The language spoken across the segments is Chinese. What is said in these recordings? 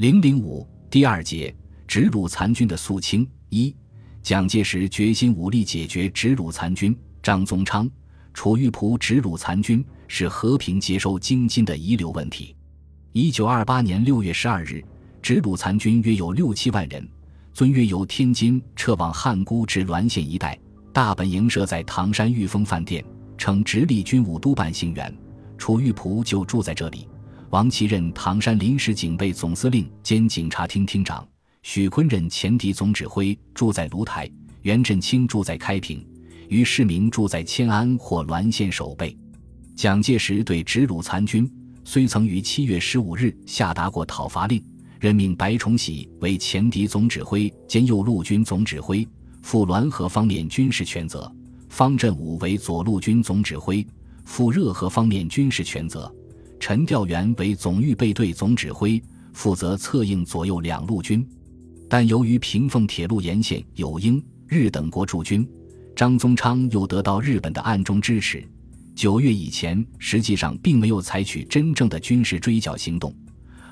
零零五第二节直鲁残军的肃清一，蒋介石决心武力解决直鲁残军。张宗昌、楚玉璞直鲁残军是和平接收京津的遗留问题。一九二八年六月十二日，直鲁残军约有六七万人，遵约由天津撤往汉沽至滦县一带，大本营设在唐山裕丰饭店，称直隶军务督办行员。楚玉璞就住在这里。王琦任唐山临时警备总司令兼警察厅厅长，许坤任前敌总指挥，住在芦台；袁振清住在开平，于世明住在迁安或滦县守备。蒋介石对直鲁残军虽曾于七月十五日下达过讨伐令，任命白崇禧为前敌总指挥兼右路军总指挥，负滦河方面军事权责；方振武为左路军总指挥，负热河方面军事权责。陈调元为总预备队总指挥，负责策应左右两路军，但由于平凤铁路沿线有英、日等国驻军，张宗昌又得到日本的暗中支持。九月以前，实际上并没有采取真正的军事追剿行动，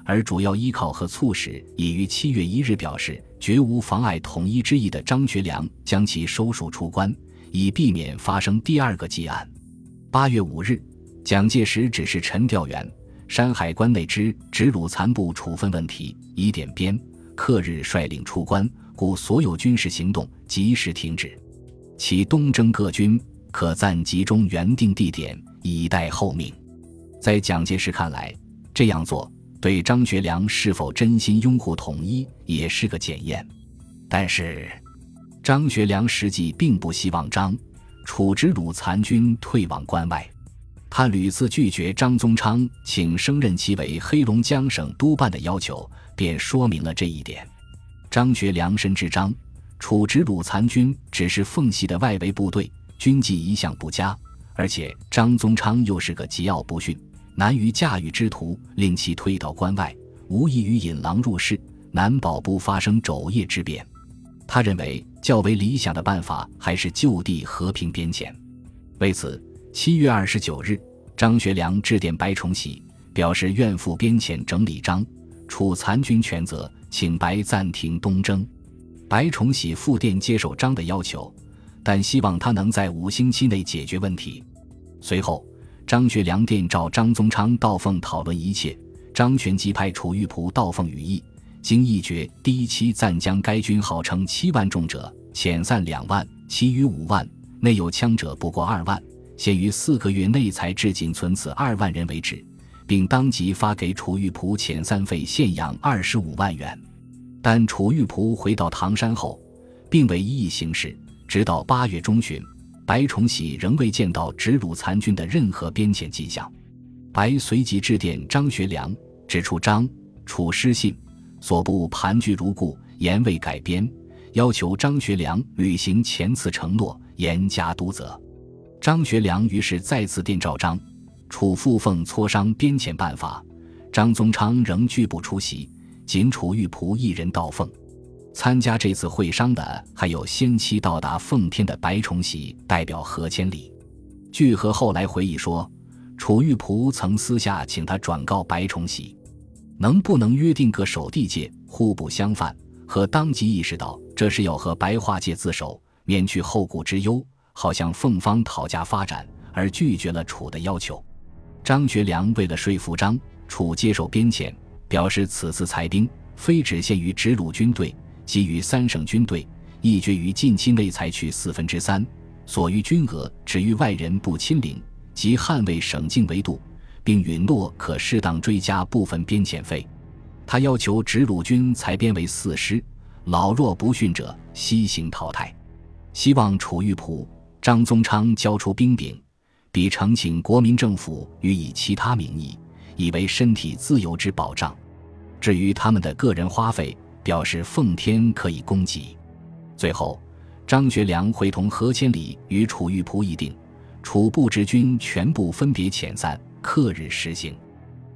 而主要依靠和促使已于七月一日表示绝无妨碍统一之意的张学良将其收属出关，以避免发生第二个积案。八月五日。蒋介石指示陈调元，山海关内之直鲁残部处分问题已点边，克日率领出关，故所有军事行动及时停止。其东征各军可暂集中原定地点，以待后命。在蒋介石看来，这样做对张学良是否真心拥护统一也是个检验。但是，张学良实际并不希望张楚直鲁残军退往关外。他屡次拒绝张宗昌请升任其为黑龙江省督办的要求，便说明了这一点。张学良深知张楚直鲁残军只是奉系的外围部队，军纪一向不佳，而且张宗昌又是个桀骜不驯、难于驾驭之徒，令其退到关外，无异于引狼入室，难保不发生昼夜之变。他认为较为理想的办法还是就地和平边遣。为此。七月二十九日，张学良致电白崇禧，表示愿赴边遣整理张楚残军权责，请白暂停东征。白崇禧复电接受张的要求，但希望他能在五星期内解决问题。随后，张学良电召张宗昌到奉讨论一切，张全即派楚玉璞到奉羽翼，经议决，第一期暂将该军号称七万众者遣散两万，其余五万内有枪者不过二万。限于四个月内才至仅存此二万人为止，并当即发给楚玉璞遣散费现洋二十五万元。但楚玉璞回到唐山后，并未一意行事。直到八月中旬，白崇禧仍未见到直鲁残军的任何边遣迹象。白随即致电张学良，指出张楚失信，所部盘踞如故，言未改编，要求张学良履行前次承诺，严加督责。张学良于是再次电召张楚复奉磋商边遣办法，张宗昌仍拒不出席，仅楚玉璞一人到奉。参加这次会商的还有先期到达奉天的白崇禧代表何千里。据和后来回忆说，楚玉璞曾私下请他转告白崇禧，能不能约定个守地界，互不相犯。和当即意识到这是要和白化界自首，免去后顾之忧。好向凤方讨价发展，而拒绝了楚的要求。张学良为了说服张楚接受边遣，表示此次裁兵非只限于直鲁军队，给予三省军队，亦决于近期内采取四分之三，所余军额只于外人不亲临，即捍卫省境为度，并允诺可适当追加部分边遣费。他要求直鲁军裁编为四师，老弱不驯者悉行淘汰，希望楚玉璞。张宗昌交出兵柄，比呈请国民政府予以其他名义，以为身体自由之保障。至于他们的个人花费，表示奉天可以供给。最后，张学良会同何千里与楚玉璞议定，楚部之军全部分别遣散，克日实行。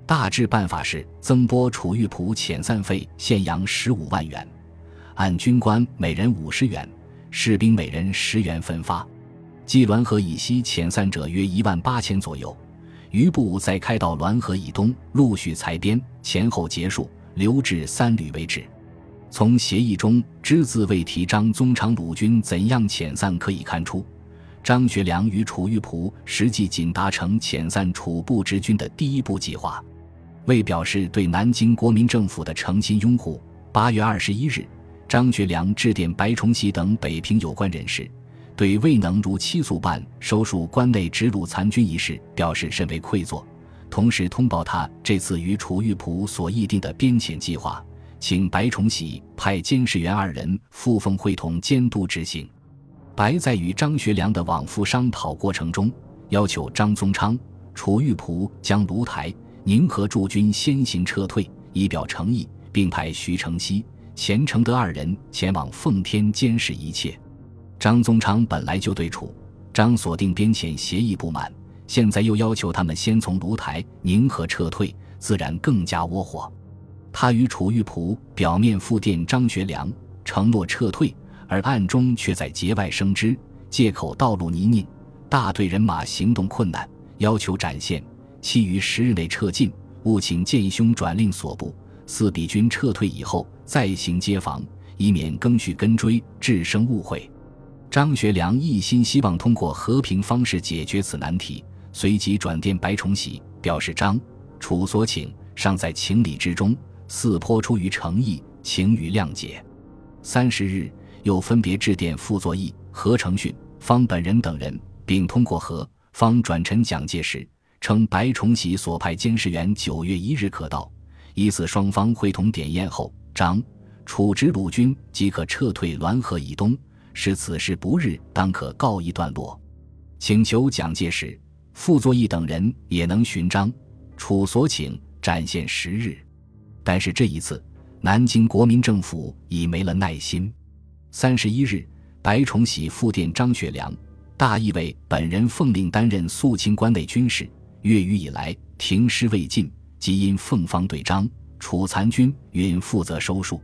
大致办法是增拨楚玉璞遣散费现洋十五万元，按军官每人五十元，士兵每人十元分发。冀滦河以西遣散者约一万八千左右，余部再开到滦河以东陆续裁编，前后结束，留至三旅为止。从协议中只字未提张宗昌鲁军怎样遣散可以看出，张学良与楚玉璞实际仅达成遣散楚部直军的第一步计划。为表示对南京国民政府的诚心拥护，八月二十一日，张学良致电白崇禧等北平有关人士，对未能如期速办收束关内直鲁残军一事表示甚为愧疚，同时通报他这次与楚玉璞所议定的编遣计划，请白崇禧派监视员二人赴奉会同监督执行。白在与张学良的往复商讨过程中，要求张宗昌、楚玉璞将卢台。宁和驻军先行撤退，以表诚意，并派徐承熙、钱承德二人前往奉天监视一切。张宗昌本来就对楚、张锁定边遣协议不满，现在又要求他们先从卢台、宁河撤退，自然更加窝火。他与楚玉璞表面复电张学良，承诺撤退，而暗中却在节外生枝，借口道路泥泞，大队人马行动困难，要求展现。期于十日内撤进，务请剑兄转令所部，四比军撤退以后再行接防，以免更续跟追，致生误会。张学良一心希望通过和平方式解决此难题，随即转电白崇禧，表示张楚所请尚在情理之中，似颇出于诚意，请予谅解。三十日，又分别致电傅作义、何承训、方本人等人，并通过何方转陈蒋介石。称白崇禧所派监视员九月一日可到，以此双方会同点验后，张楚直鲁军即可撤退滦河以东，使此事不日当可告一段落。请求蒋介石、傅作义等人也能寻张楚所请展现时日。但是这一次，南京国民政府已没了耐心。三十一日，白崇禧复电张学良，大意为本人奉令担任肃清关内军事。月余以来，停尸未尽，即因奉方对张楚残军允负责收束，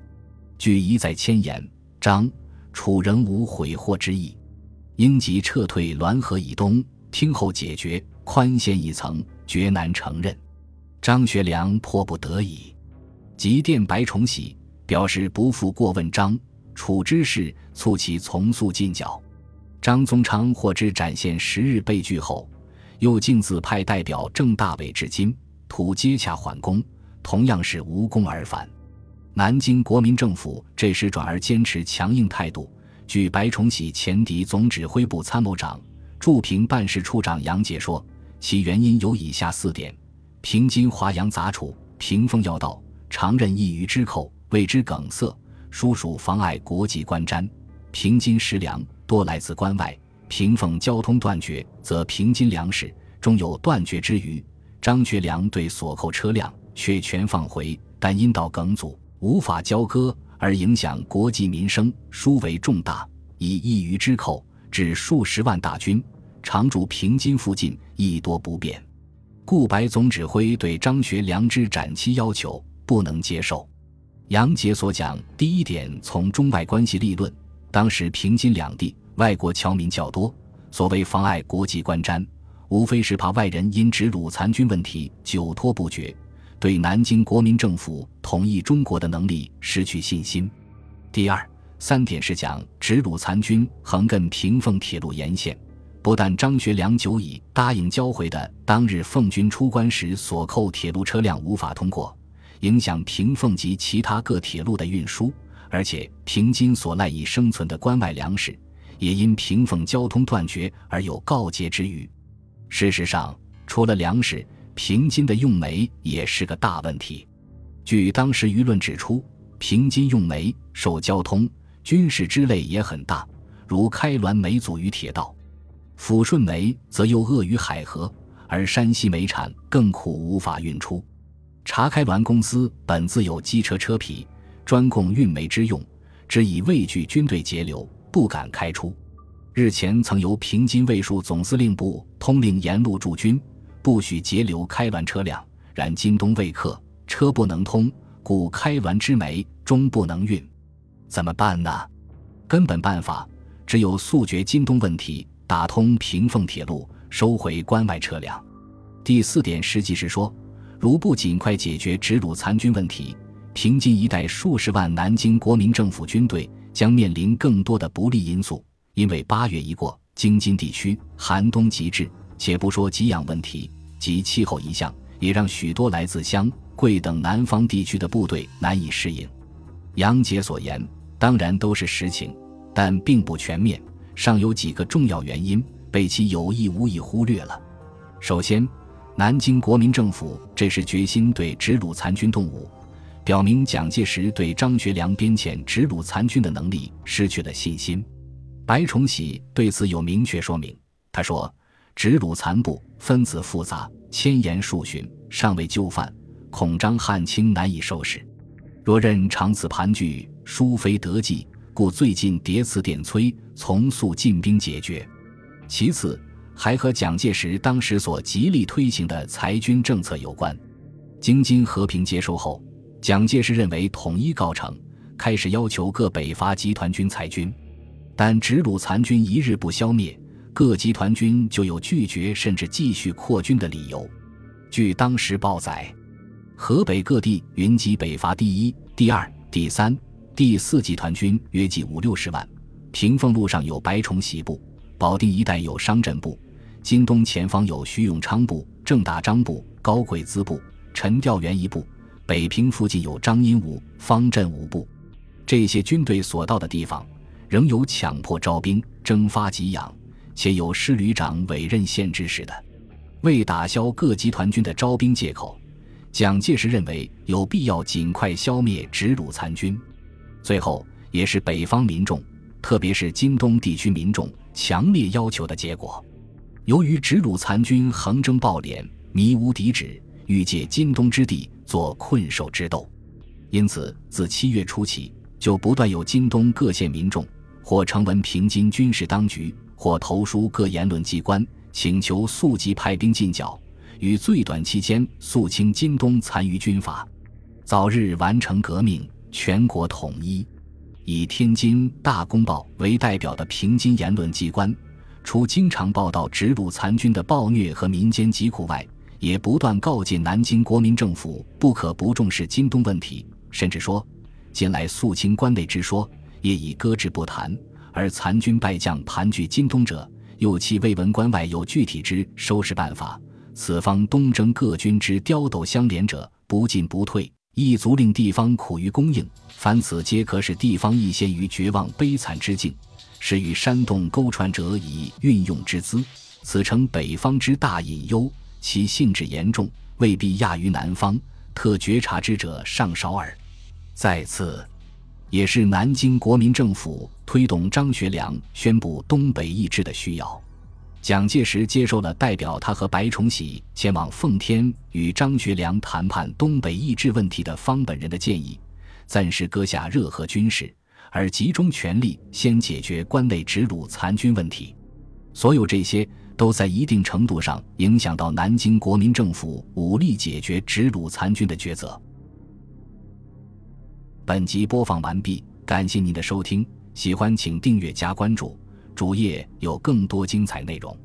据一再迁言，张楚仍无悔祸之意，应即撤退滦河以东，听候解决。宽限一层，绝难承认。张学良迫不得已，即电白崇禧，表示不负过问张楚之事，促其从速进剿。张宗昌获知展现十日被拒后。又径自派代表郑大伟至今，图接洽缓攻，同样是无功而返。南京国民政府这时转而坚持强硬态度。据白崇禧前敌总指挥部参谋长、驻平办事处长杨杰说，其原因有以下四点：平津华阳杂处，屏风要道，常任一隅之寇，谓之梗塞，叔属妨碍国际观瞻。平津食粮多来自关外。平奉交通断绝，则平津粮食终有断绝之余。张学良对所扣车辆却全放回，但因道梗阻，无法交割，而影响国计民生，殊为重大。以一隅之寇，至数十万大军，常驻平津附近，亦多不便。顾白总指挥对张学良之斩期要求不能接受。杨杰所讲第一点，从中外关系立论，当时平津两地。外国侨民较多，所谓妨碍国际观瞻，无非是怕外人因直鲁残军问题久拖不决，对南京国民政府统一中国的能力失去信心。第二三点是讲直鲁残军横亘平奉铁路沿线，不但张学良久已答应交回的当日奉军出关时所扣铁路车辆无法通过，影响平奉及其他各铁路的运输，而且平津所赖以生存的关外粮食。也因平奉交通断绝而有告诫之虞。事实上，除了粮食，平津的用煤也是个大问题。据当时舆论指出，平津用煤受交通、军事之类也很大，如开滦煤阻于铁道，抚顺煤则又扼于海河，而山西煤产更苦，无法运出。查开滦公司本自有机车车皮，专供运煤之用，只以畏惧军队截留。不敢开出。日前曾由平津卫戍总司令部通令沿路驻军，不许截留开滦车辆。然今冬未克，车不能通，故开滦之煤终不能运。怎么办呢？根本办法只有速决今冬问题，打通平奉铁路，收回关外车辆。第四点实际是说，如不尽快解决直鲁残军问题，平津一带数十万南京国民政府军队将面临更多的不利因素，因为八月一过，京津地区寒冬极至，且不说给养问题及气候一项，也让许多来自湘、桂等南方地区的部队难以适应。杨杰所言当然都是实情，但并不全面，尚有几个重要原因被其有意无意忽略了。首先，南京国民政府这时决心对直鲁残军动武。表明蒋介石对张学良编遣直鲁残军的能力失去了信心。白崇禧对此有明确说明。他说：“直鲁残部分子复杂，千言数旬，尚未就范，恐张汉卿难以收拾。若任长此盘踞，殊非得计，故最近迭次电催，从速进兵解决。”其次，还和蒋介石当时所极力推行的裁军政策有关。京津和平接收后。蒋介石认为统一告成，开始要求各北伐集团军裁军，但直鲁残军一日不消灭，各集团军就有拒绝甚至继续扩军的理由。据当时报载，河北各地云集北伐第一、第二、第三、第四集团军约计五六十万，平凤路上有白崇禧部，保定一带有商震部，京东前方有徐永昌部、郑大章部、高贵滋部、陈调元一部。北平附近有张荫武、方振武部，这些军队所到的地方，仍有强迫招兵、征发给养，且有师旅长委任县知事的。为打消各集团军的招兵借口，蒋介石认为有必要尽快消灭直鲁残军。最后，也是北方民众，特别是京东地区民众强烈要求的结果。由于直鲁残军横征暴敛，迷无敌止。欲借京东之地做困兽之斗，因此自七月初起，就不断有京东各县民众或呈文平津军事当局，或投书各言论机关，请求速即派兵进剿，于最短期间肃清京东残余军阀，早日完成革命，全国统一。以天津《大公报》为代表的平津言论机关，除经常报道直鲁残军的暴虐和民间疾苦外，也不断告诫南京国民政府不可不重视京东问题，甚至说，近来肃清关内之说也已搁置不谈，而残军败将盘踞京东者，又其未闻关外有具体之收拾办法。此方东征各军之刁斗相连者，不进不退，亦足令地方苦于供应。凡此皆可使地方亦陷于绝望悲惨之境，使与煽动勾传者以运用之资，此诚北方之大隐忧。其性质严重，未必亚于南方，特觉察之者尚少耳。再次，也是南京国民政府推动张学良宣布东北易帜的需要。蒋介石接受了代表他和白崇禧前往奉天与张学良谈判东北易帜问题的方本人的建议，暂时搁下热河军事，而集中全力先解决关内直鲁残军问题。所有这些。都在一定程度上影响到南京国民政府武力解决直鲁残军的抉择。本集播放完毕，感谢您的收听，喜欢请订阅加关注，主页有更多精彩内容。